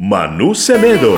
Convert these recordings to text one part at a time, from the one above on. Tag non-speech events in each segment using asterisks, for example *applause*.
Manu Semedo.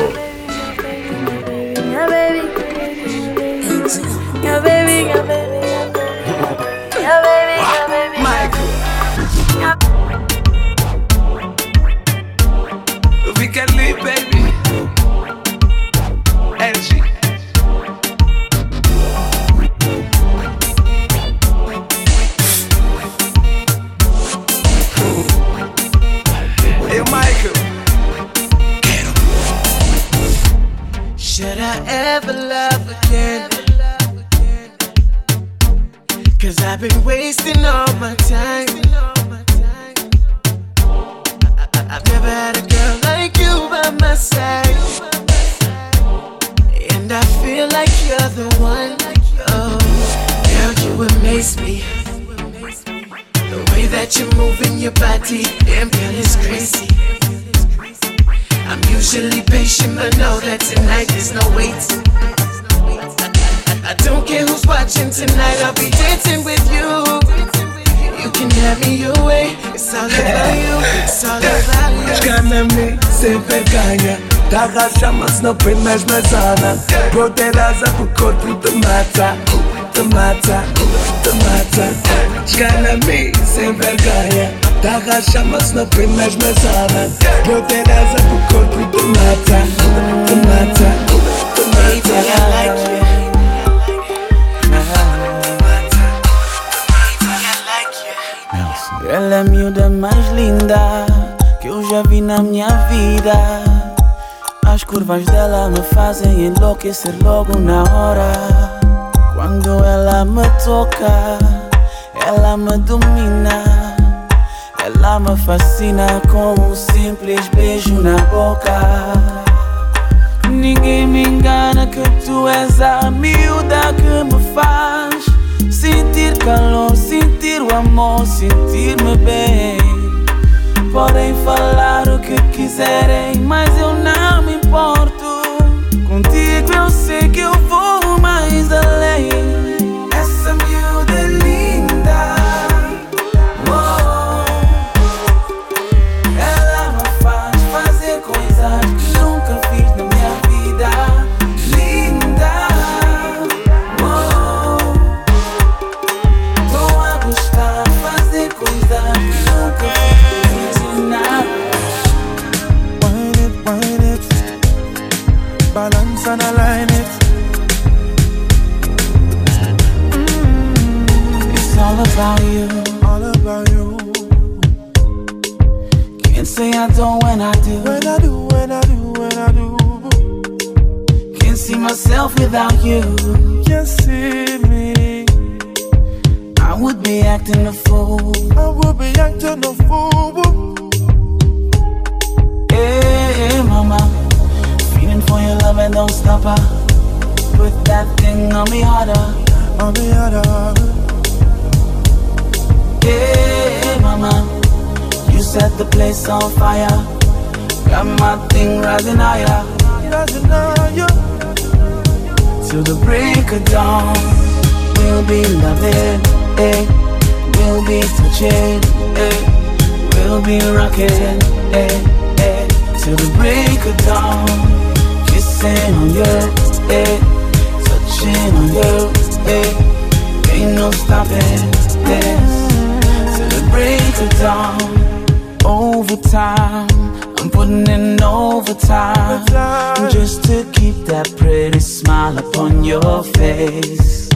Te mata, te mata Shkanemi sem vergonha Tava chamas não primas mais ana Broderasa pro corpo te mata Te mata, te Baby, I mata like you. Ela é a miúda mais linda que eu já vi na minha vida. As curvas dela me fazem enlouquecer logo na hora. Quando ela me toca, ela me domina. Ela me fascina com um simples beijo na boca. Ninguém me engana que tu és a miúda que me faz sentir calor, sentir o amor, sentir-me bem. Podem falar o que quiserem, mas eu não me importo. Contigo eu myself without you. Can't see me. I would be acting a fool. I would be acting a fool. Hey, hey, mama. Feeling for your love and don't stop her. Put that thing on me harder. On the other. Hey, hey mama. You set the place on fire. Got my thing rising higher. Know you. Till the break of dawn. We'll be loving. Hey. We'll be touching. Hey. We'll be rocking. Hey. Hey. Till the break of dawn. Kissing on you. Hey. Touching on you. Hey. Ain't no stopping this. Till the break of dawn. Overtime. Putting in overtime. Just to keep that pretty smile upon your face.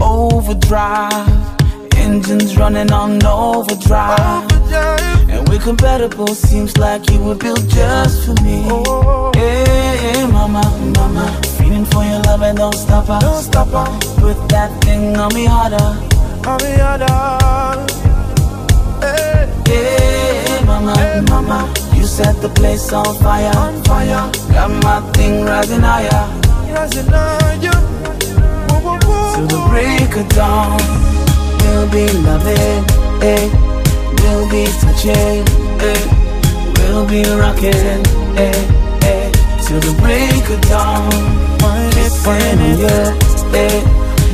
Overdrive. Engines running on overdrive. And we're compatible, seems like you were built just for me. Oh. oh, oh. Hey, hey, mama, mama. Feeling for your love and don't stop her. Don't stop her. Put that thing on me harder. On the other. Hey. Hey, mama, mama. You set the place on fire. On fire. Got my thing rising higher. Doesn't know you. Woo, woo, woo, Till the break of dawn. We'll be loving, eh? We'll be touching, eh? We'll be rocking, eh? eh? Till the break of dawn. Kissing wine on you, eh?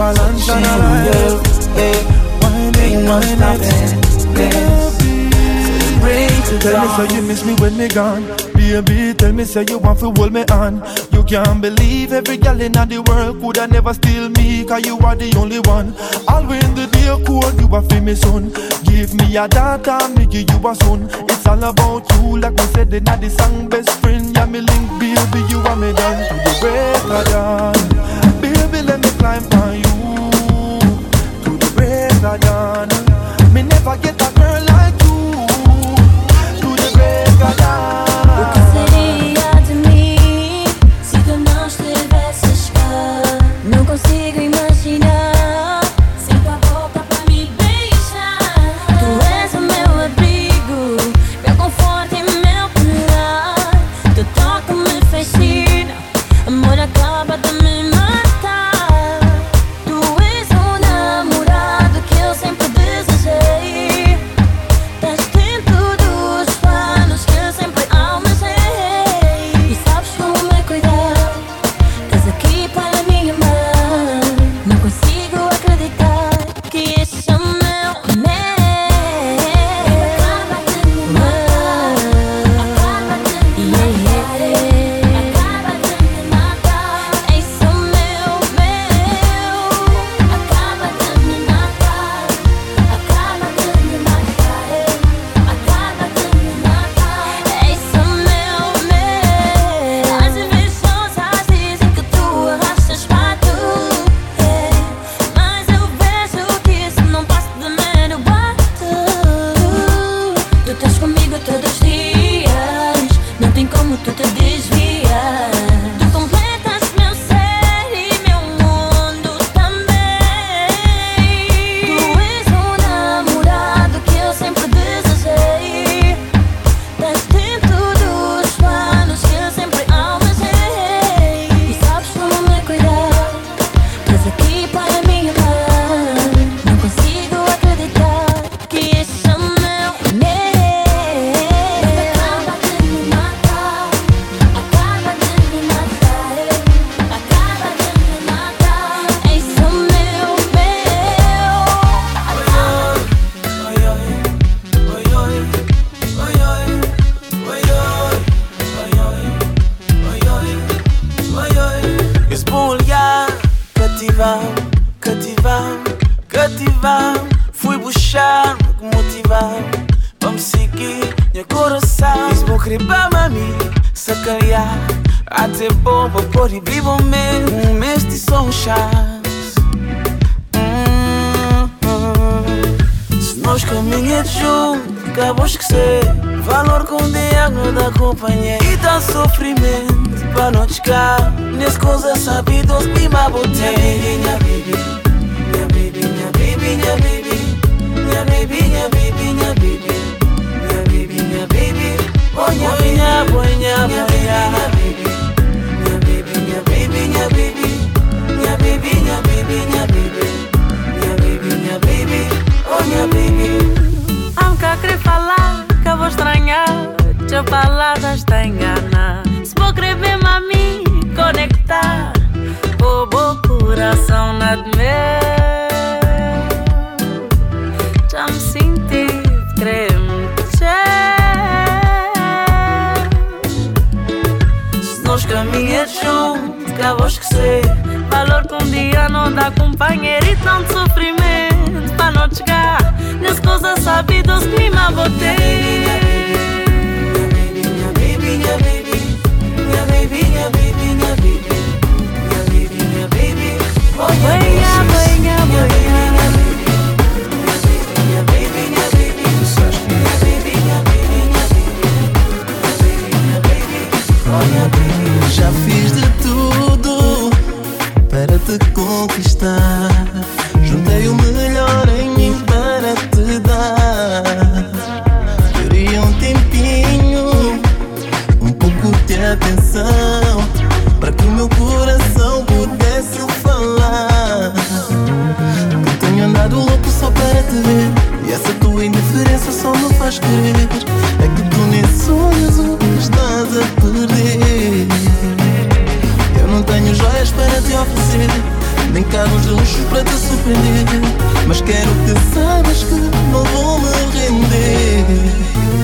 And Touching on you, eh? Ain't no stopping this. Break of Tell me so you miss me when me gone. Baby, tell me say you want to hold me on. You can't believe every girl in the world coulda never steal me, cause you are the only one. All when the day cold, you are feel me son. Give me a daughter, me give you a son. It's all about you, like we said in the song, best friend. Yeah, me link, baby, you are me done to the break of dawn. Baby, let me climb on you to the break of dawn. Me never get Se nós caminhamos juntos, acabou esquecer Valor com diálogo da companhia E dá sofrimento para não chegar Nesse coisa sabidos e má botei Minha baby, minha baby, minha baby, minha baby Minha baby, minha baby, minha baby Minha baby, minha baby Oh, minha baby, minha baby, minha baby Minha baby, minha baby, Tua palavras te engana Se vou querer mesmo a mim conectar O bom coração na de meu. Já me senti querer Se nós caminhamos juntos, acabou esquecer. Valor que um dia não dá companheiro e tanto sofrimento. Para não chegar nas coisas sabidas que me botei minha baby, minha baby Minha baby, minha baby Oh, minha Banha, banha, carros de luxo para te surpreender. Mas quero que saibas que não vou me render.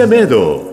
Semedo.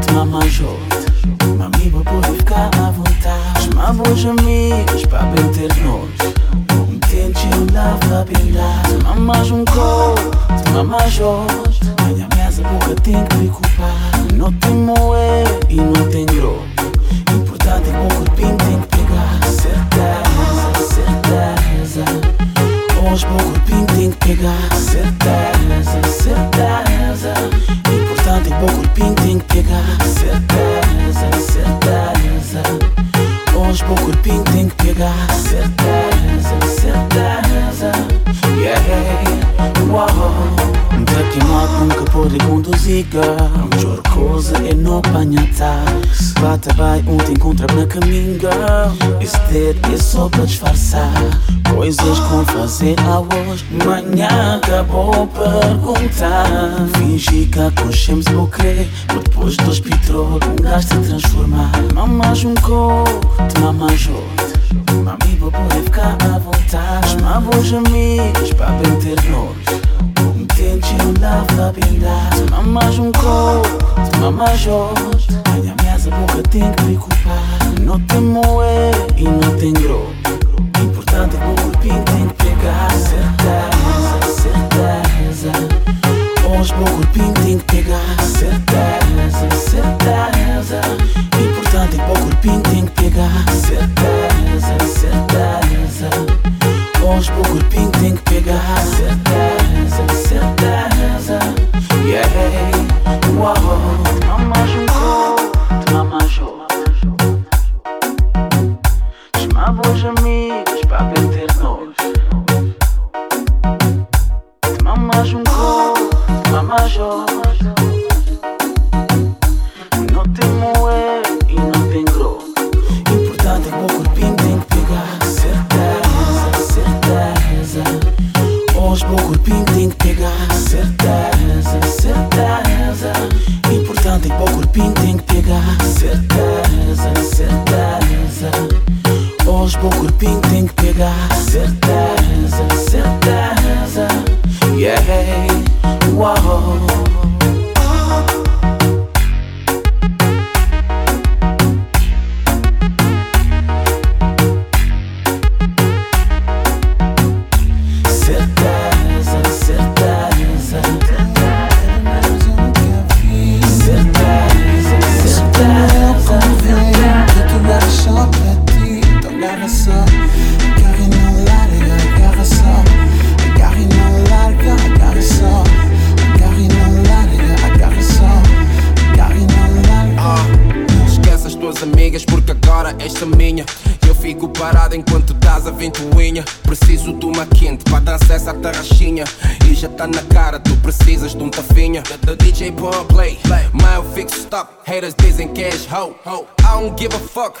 te mamajou-te, mamiba pode ficar à vontade. Chamava os amigos para bater nós, um tente andava a brilhar. Te mamas um mais te mamajou-te, minha mesa boca tem que ocupar. Não tem moer e não tem grosso, importante é que o corpinho tem que pegar. Certeza, certeza, hoje o corpinho tem que pegar. Certeza, certeza. Tem pouco o pin tem que pegar Certeza, certeza. Hoje pouco o pin tem que pegar Certeza, certeza. Yeah, wow Daqui modo nunca pude conduzir A melhor coisa é não apanhar táxi Bata bem, um encontra-me na caminha Esse Este é só para disfarçar. Coisas com fazer a hoje. Manhã acabou perguntar. Fingi que acochemos o crer. Depois do hospital, um gajo se transformar. Mamas um coco, te mamas outro. Mami, vou poder ficar à vontade. Chamar os amigos para prender-nos. Tente um a bindar. Te mamas um coco, te mamas outro. Minha ameaça boca tem que me culpar. Não tem moe e não tem grosso. Meu corpinho tem que pegar Certeza, certeza. Importante é que meu corpinho tem que pegar Certeza, certeza. Hoje meu corpinho tem que pegar Certeza, Hoje o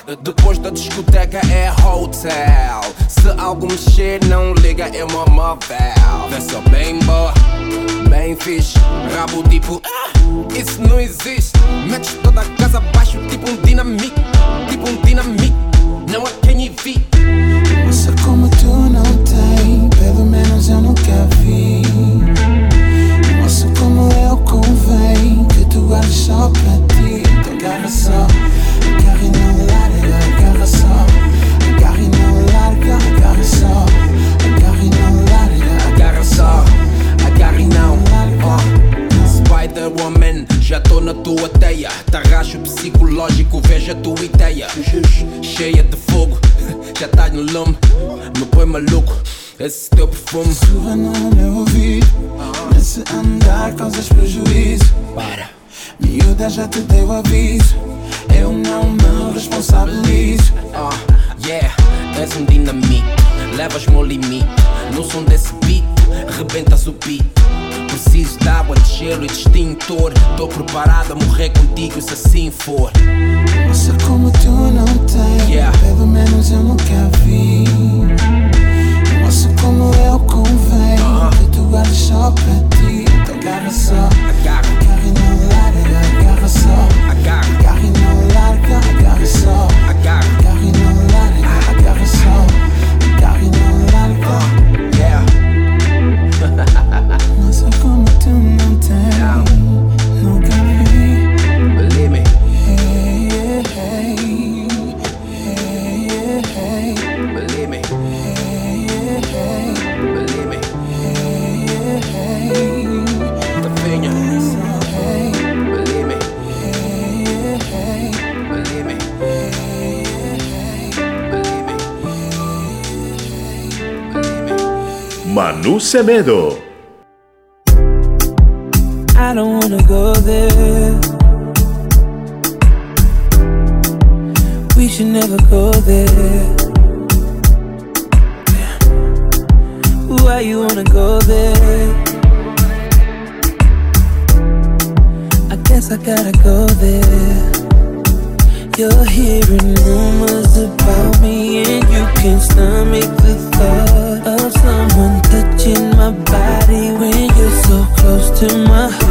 так tua teia. Tarraxo psicológico, veja a tua ideia. Cheia de fogo, *laughs* já tá no lume. Me põe maluco, esse teu perfume. Sussurra no meu ouvido Nesse andar causas prejuízo. Para. Miúda já te dei o aviso. Eu não me responsabilizo. Ah, yeah, és um dinamite. Levas-me ao limite. No som desse beat, rebentas o beat Preciso de água, de gelo e de extintor. Tô preparado a morrer contigo se assim for. Moça como tu não tem Yeah. Pelo menos eu nunca vi. Moça como eu convém Uh-huh. Que tu guardas só pra ti. Então agarra só. Agarra, Agarra e não larga Agarra só. Agarra, Agarra e não larga Agarra só Manu Semedo. I don't wanna go there. We should never go there. Why you wanna go there? I guess I gotta go there. You're hearing rumors about me, and you can't stomach the thought of someone touching my body when you're so close to my heart.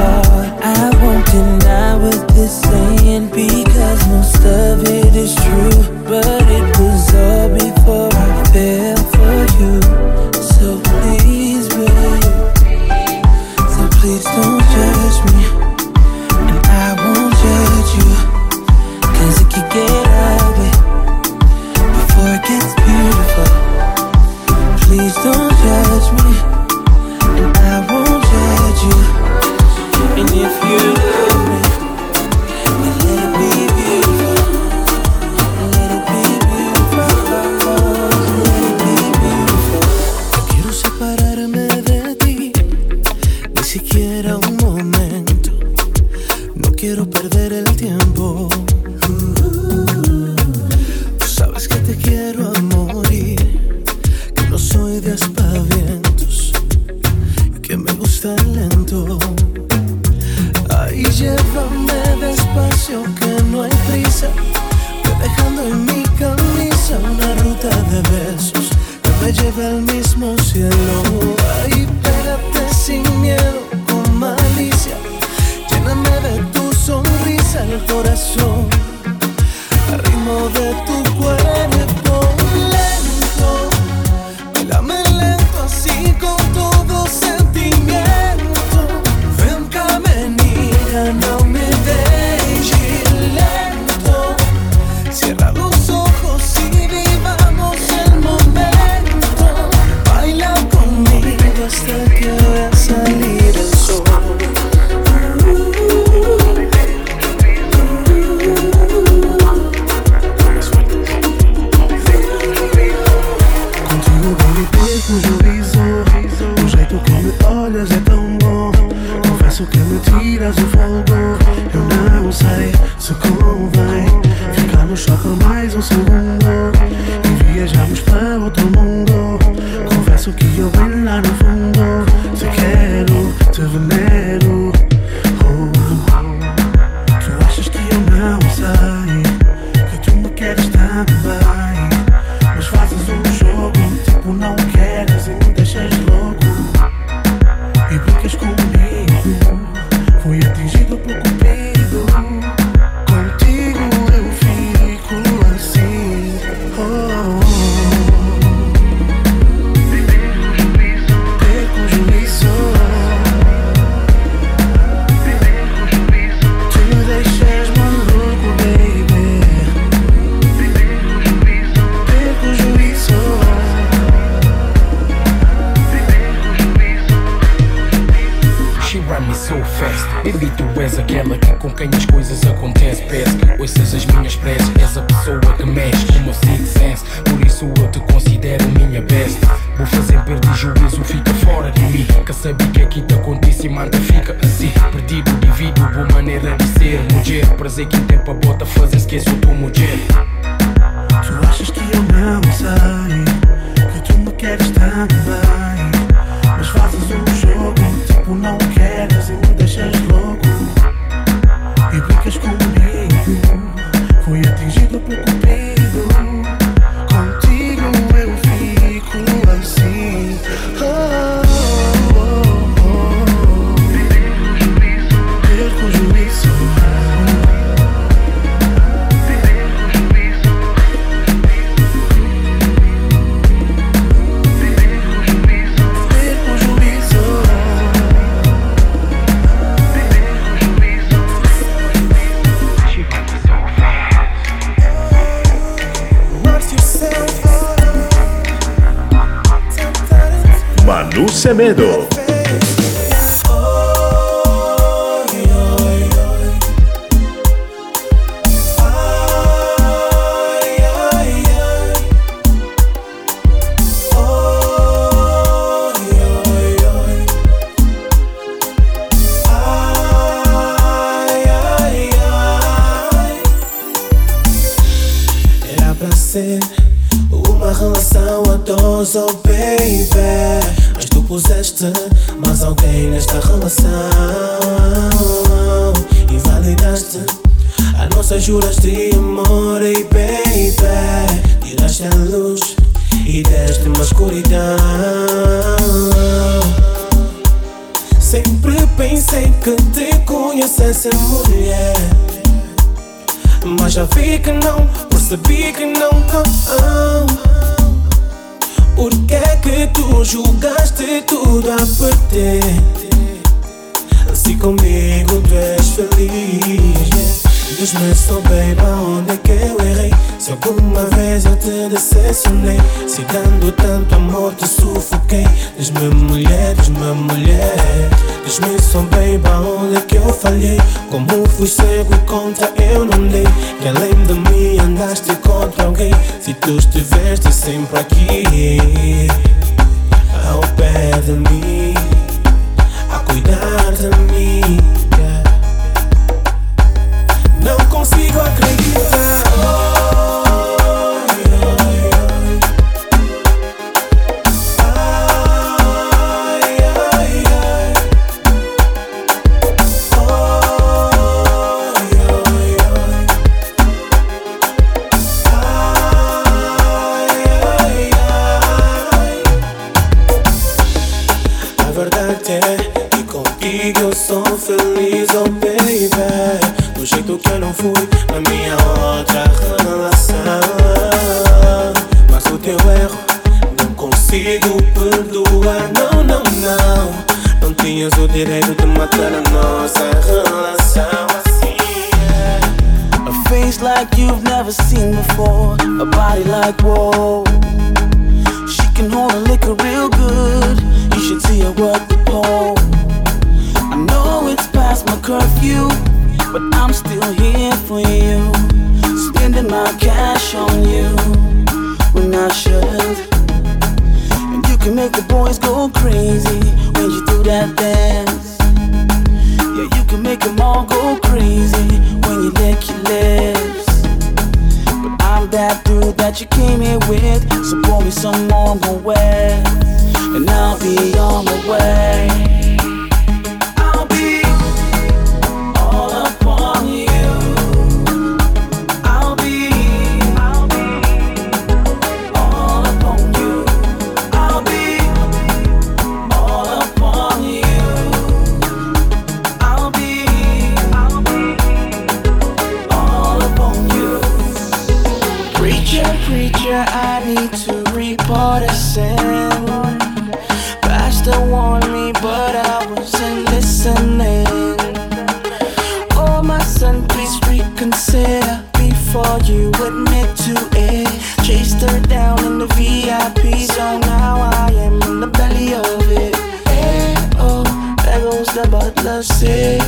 Semedo. Any Sabia que não Por que é que tu julgaste tudo a perder? Se comigo tu és feliz Deus me soube para onde é que eu errei? Se alguma vez eu te decepcionei Se dando tanto amor te sufoquei. Diz-me mulher before you admit to it. Chased her down in the VIP, so now I am in the belly of it. Hey, oh, there goes the butler, say.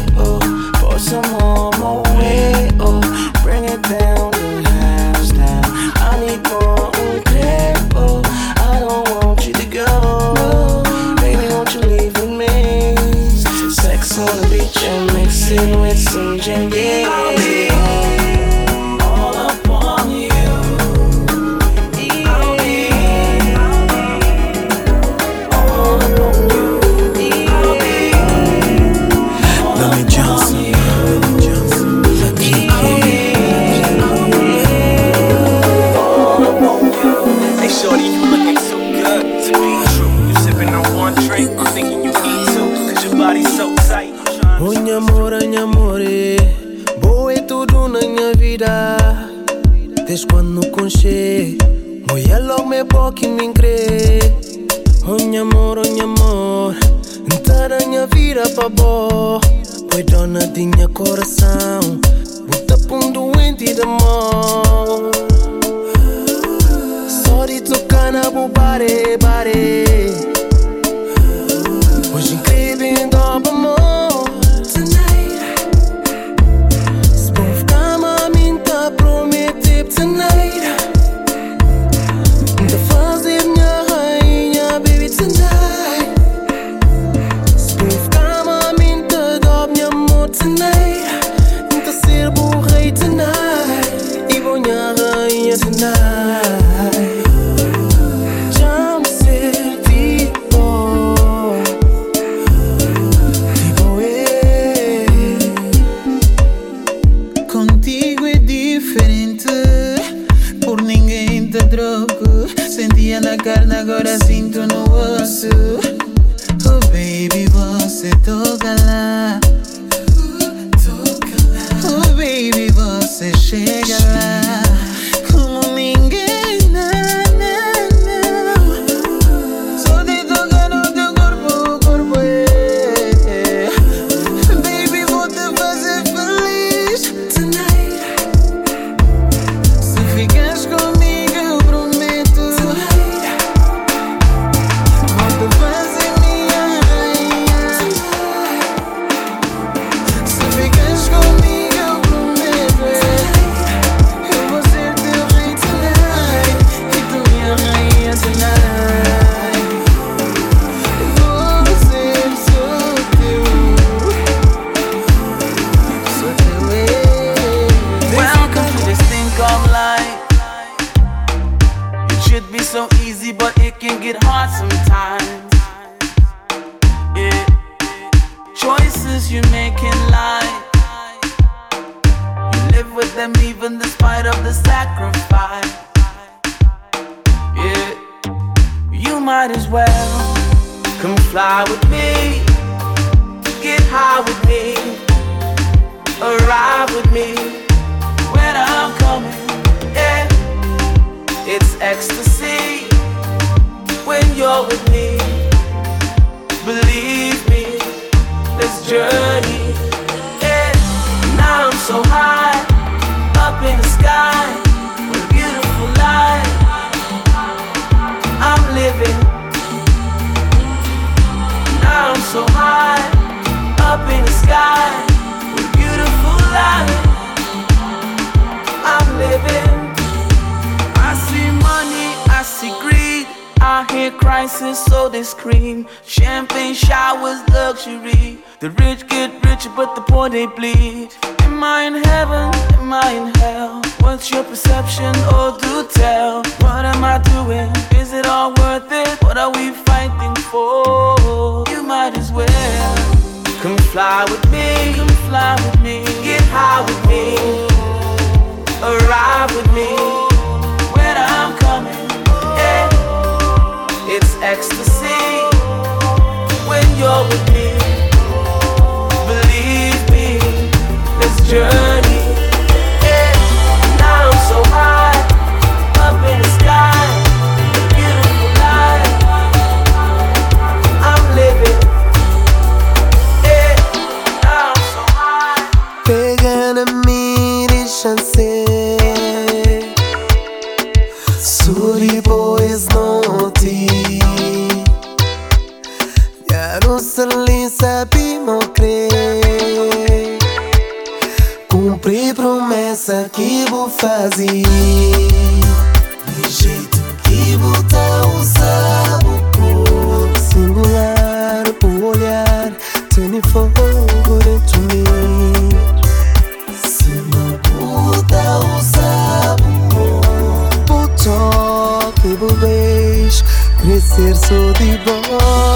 contigo es diferente. Por ninguém te troco. Sentia na carne, agora sinto no osso. Oh baby, você toca lá. Oh baby, você chega lá. dancing so they scream. Champagne showers, luxury. The rich get richer, but the poor they bleed. Am I in heaven? Am I in hell? What's your perception? Oh, do tell. What am I doing? Is it all worth it? What are we fighting for? You might as well come fly with me. Come fly with me. Get high with me. Arrive with me. you're with me. Believe me, this journey. fazer De jeito que botar o sabuco Singular o olhar Tendo fogo dentro de mim Se não botar o sabuco O toque do beijo Crescer sou de voz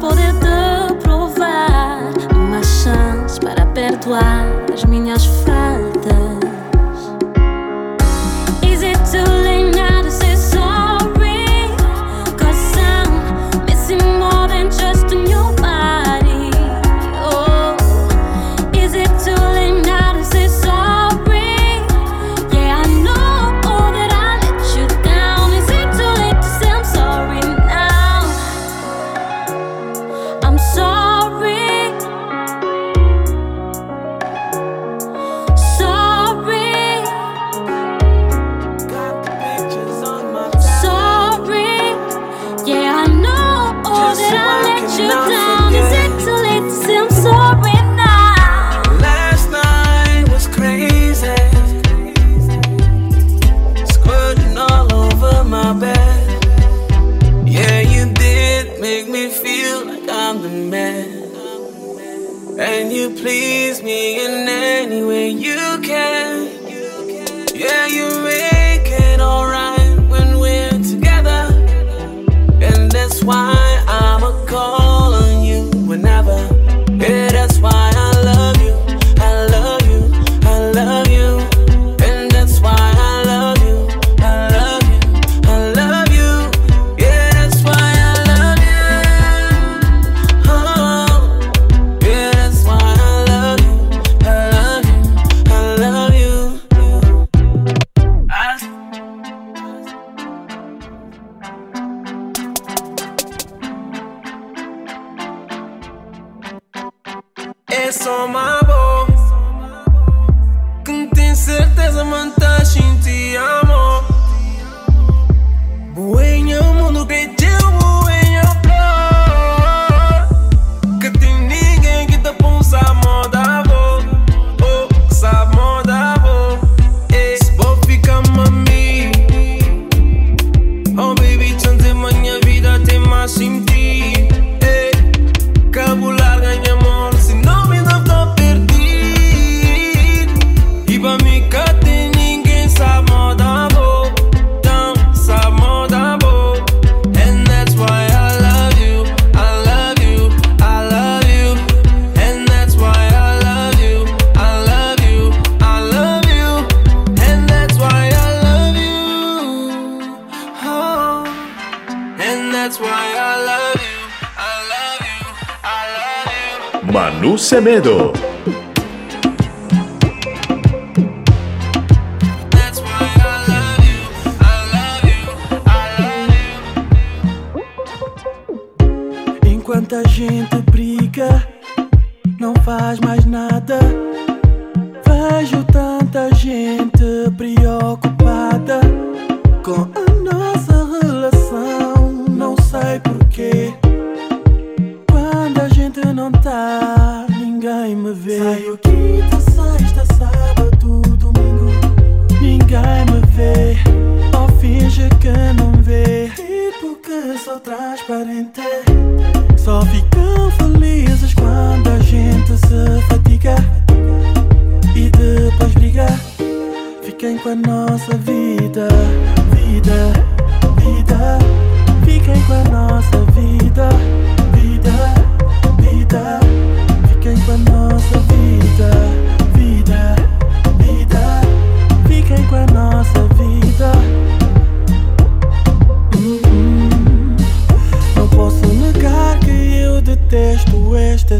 poder te provar uma chance para perdoar as minhas falhas. Manu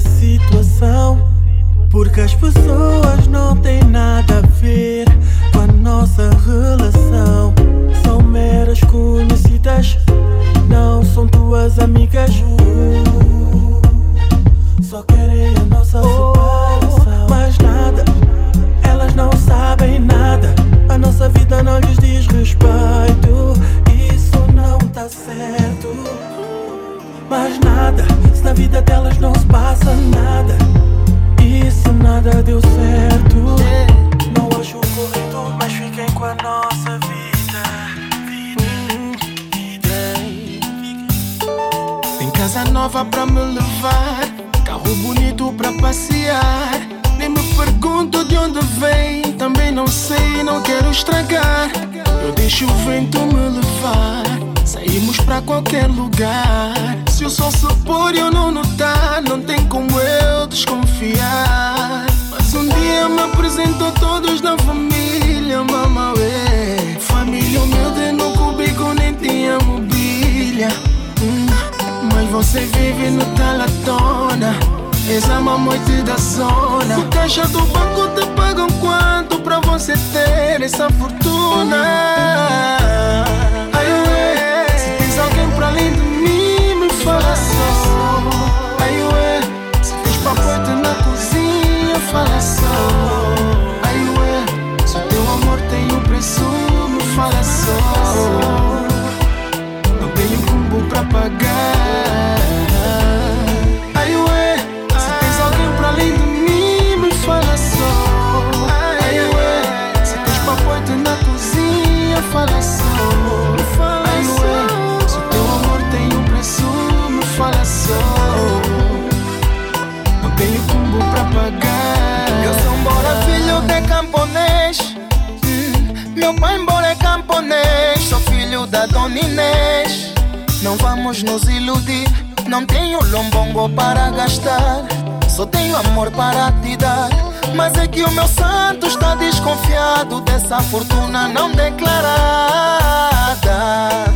situação. Porque as pessoas Vamos nos iludir. Não tenho lombongo para gastar. Só tenho amor para te dar. Mas é que o meu santo está desconfiado dessa fortuna não declarada.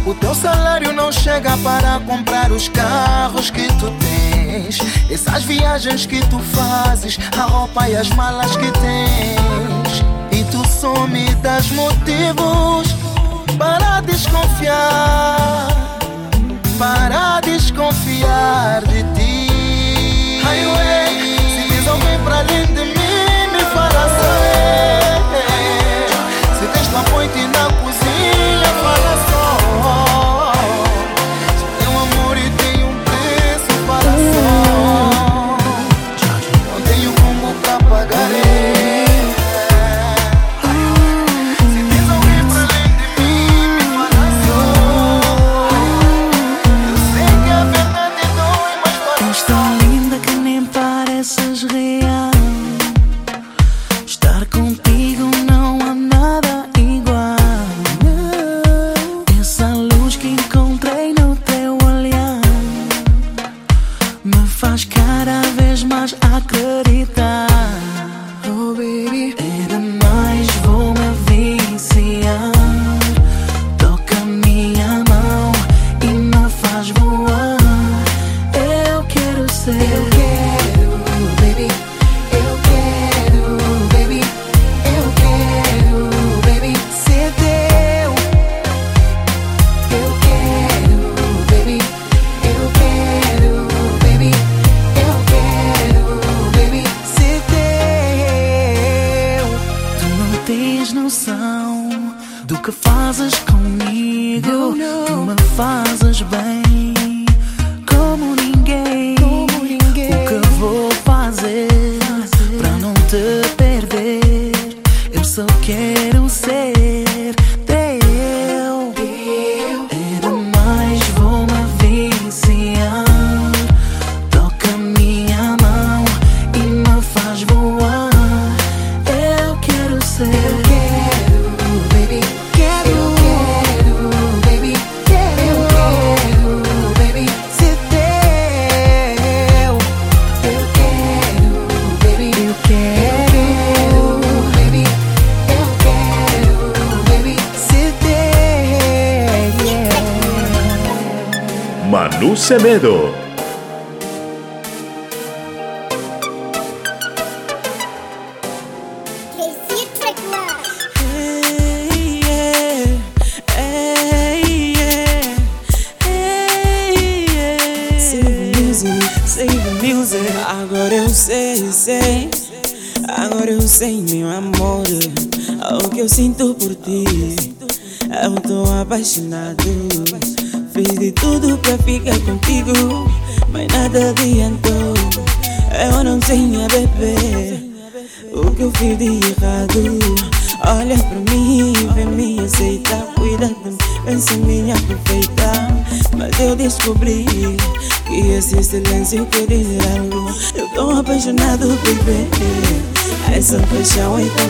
O teu salário não chega para comprar os carros que tu tens. Essas viagens que tu fazes, a roupa e as malas que tens. E tu só me das motivos para desconfiar. Para desconfiar de ti. Highway, se tens alguém para além de mim,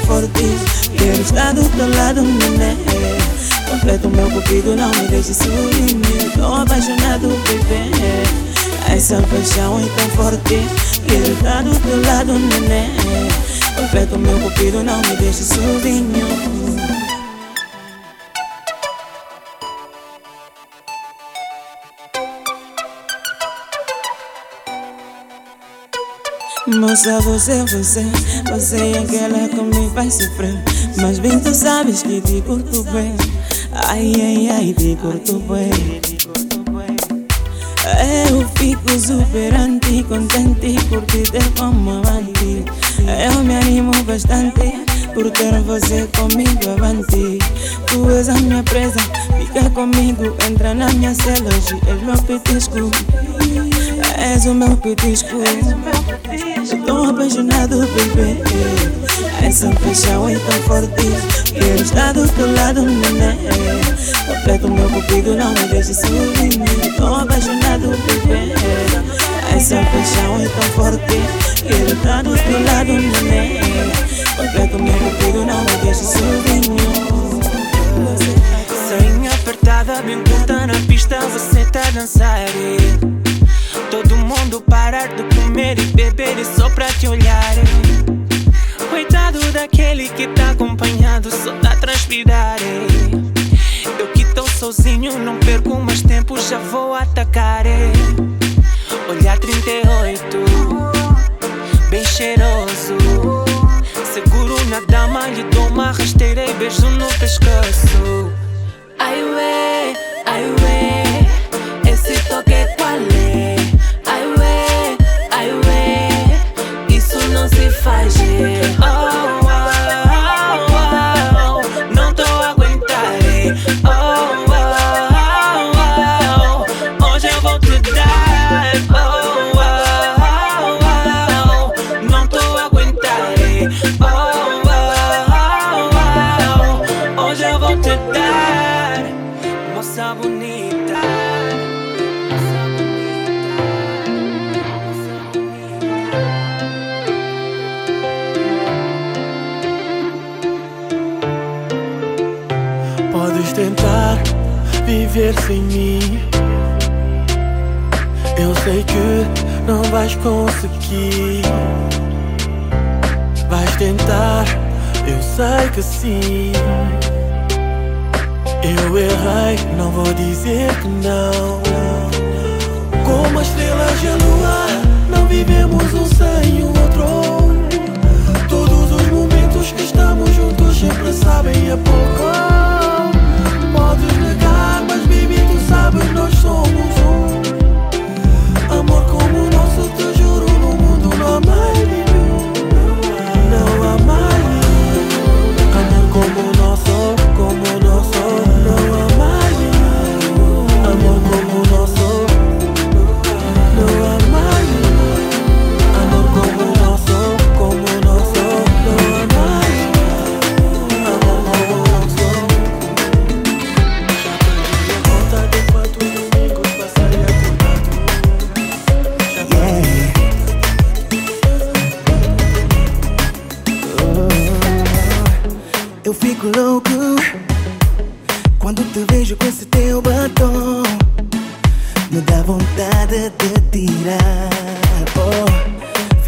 tão forte. Quero estar do teu lado, neném. Completo meu cupido, não me deixe sozinho. Tô apaixonado, bebê. Essa paixão é tão forte. Quero estar do teu lado, neném. Completo meu cupido, não me deixe sozinho. Moça, você, você, você é aquela que me faz sofrer. Mas bem tu sabes que te curto bem. Ai, ai, ai, te curto bem. Eu fico super anti, contente por te ter como amante. Eu me animo bastante por ter você comigo avante. Tu és a minha presa, fica comigo, entra na minha cela. Hoje és meu petisco. És o meu petisco. Estou apaixonado, bebê Essa paixão é tão forte Quero estar do teu lado, neném. Aperta o meu cupido, não me deixe subir Estou apaixonado, bebê Essa paixão é tão forte Quero estar do teu lado, neném. Aperta o meu cupido, não me deixe subir Sem apertada, bem curta na pista Você tá a dançar Todo mundo parar de comer e beber e só pra te olhar. Coitado daquele que tá acompanhado, só tá transpirar. Eu que tô sozinho, não perco mais tempo, já vou atacar. Olhar 38, bem cheiroso. Seguro na dama, lhe dou uma rasteira e beijo no pescoço. Ai, ué, ai, ué, esse toque qual é? fazer. see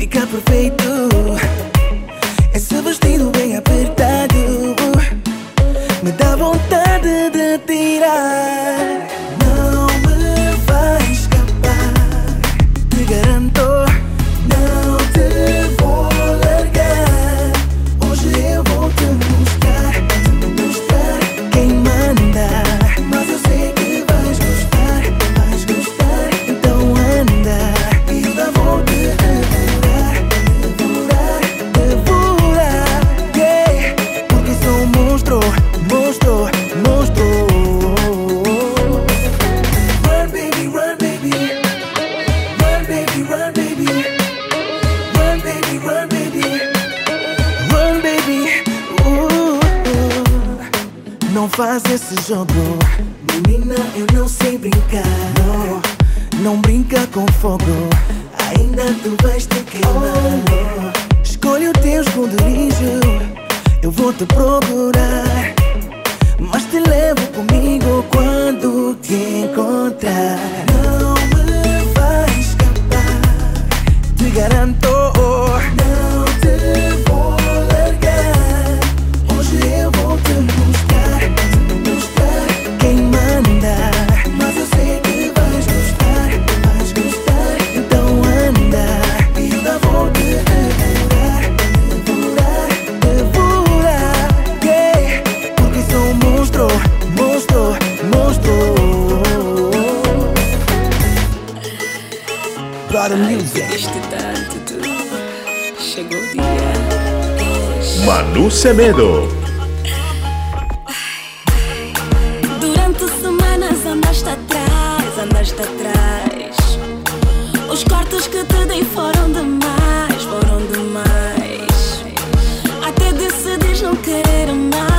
Wake up with faith Durante semanas andaste atrás, andaste atrás. Os cortes que te dei foram demais, foram demais. Até decidis não querer mais.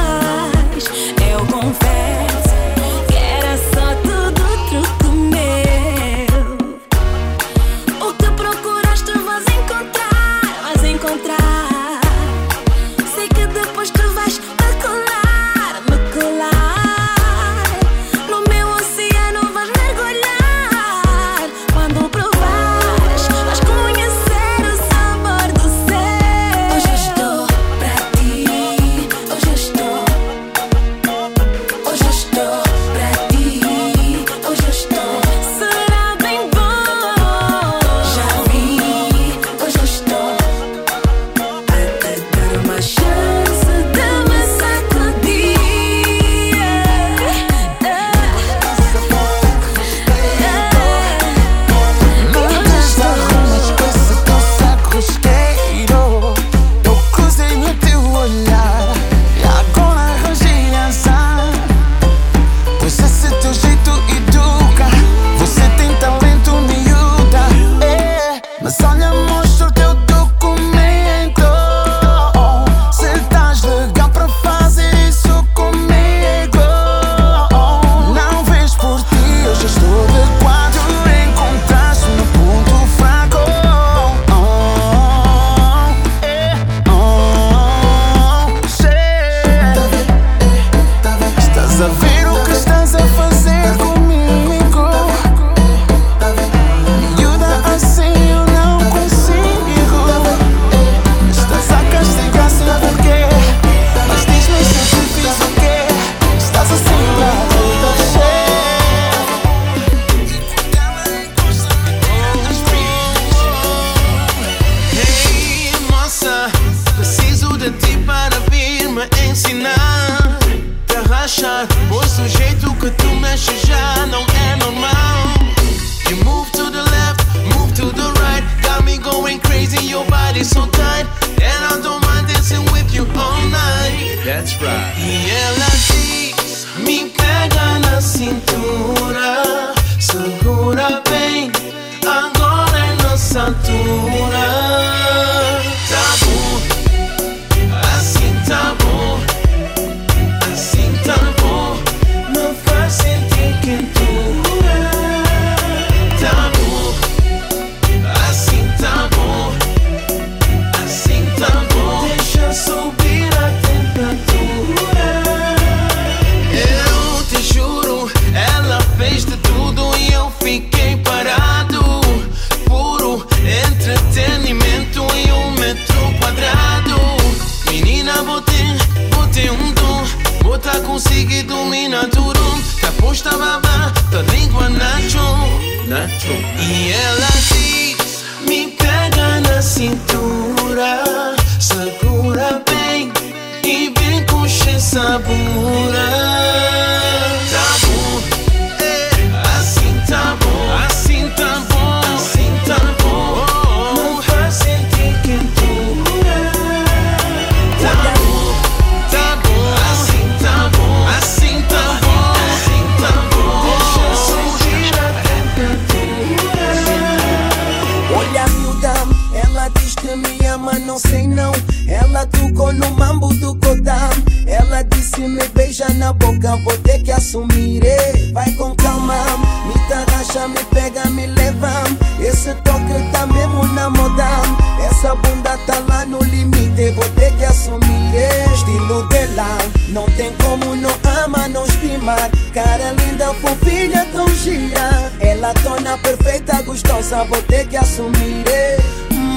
moça, vou ter que assumir.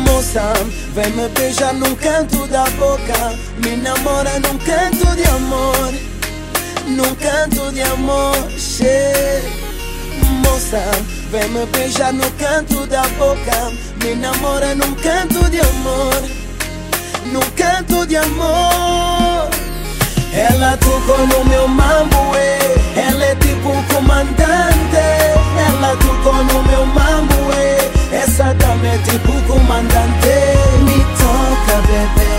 Moça, vem me beijar num canto da boca. Me namora num canto de amor. Num canto de amor, che. Moça, vem me beijar no canto da boca. Me namora num canto de amor. Num canto de amor. Ela tocou no meu mambo, e pro comandante, ela tocou no meu mambuê. Essa dama é tipo comandante, me toca, bebê.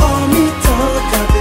Oh, me toca, bebê.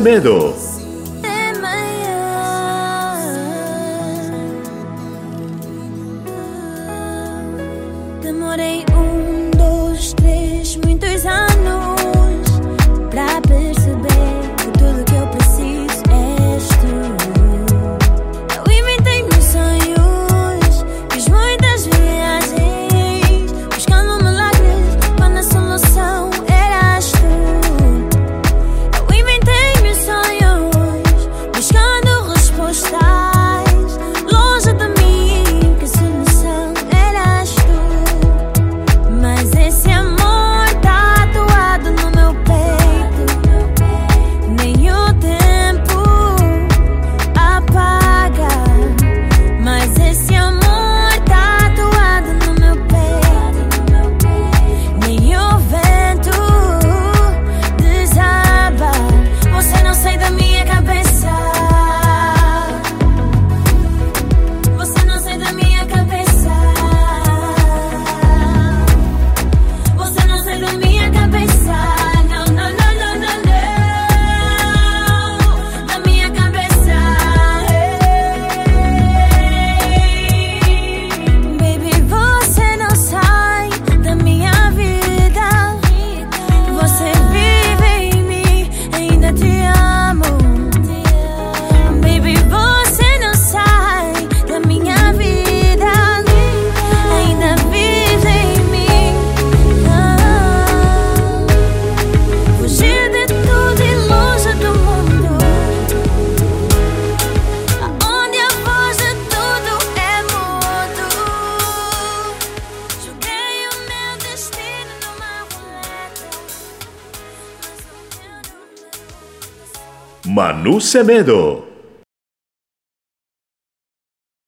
Manu Semedo. Demorei um, dois, três, Semedo.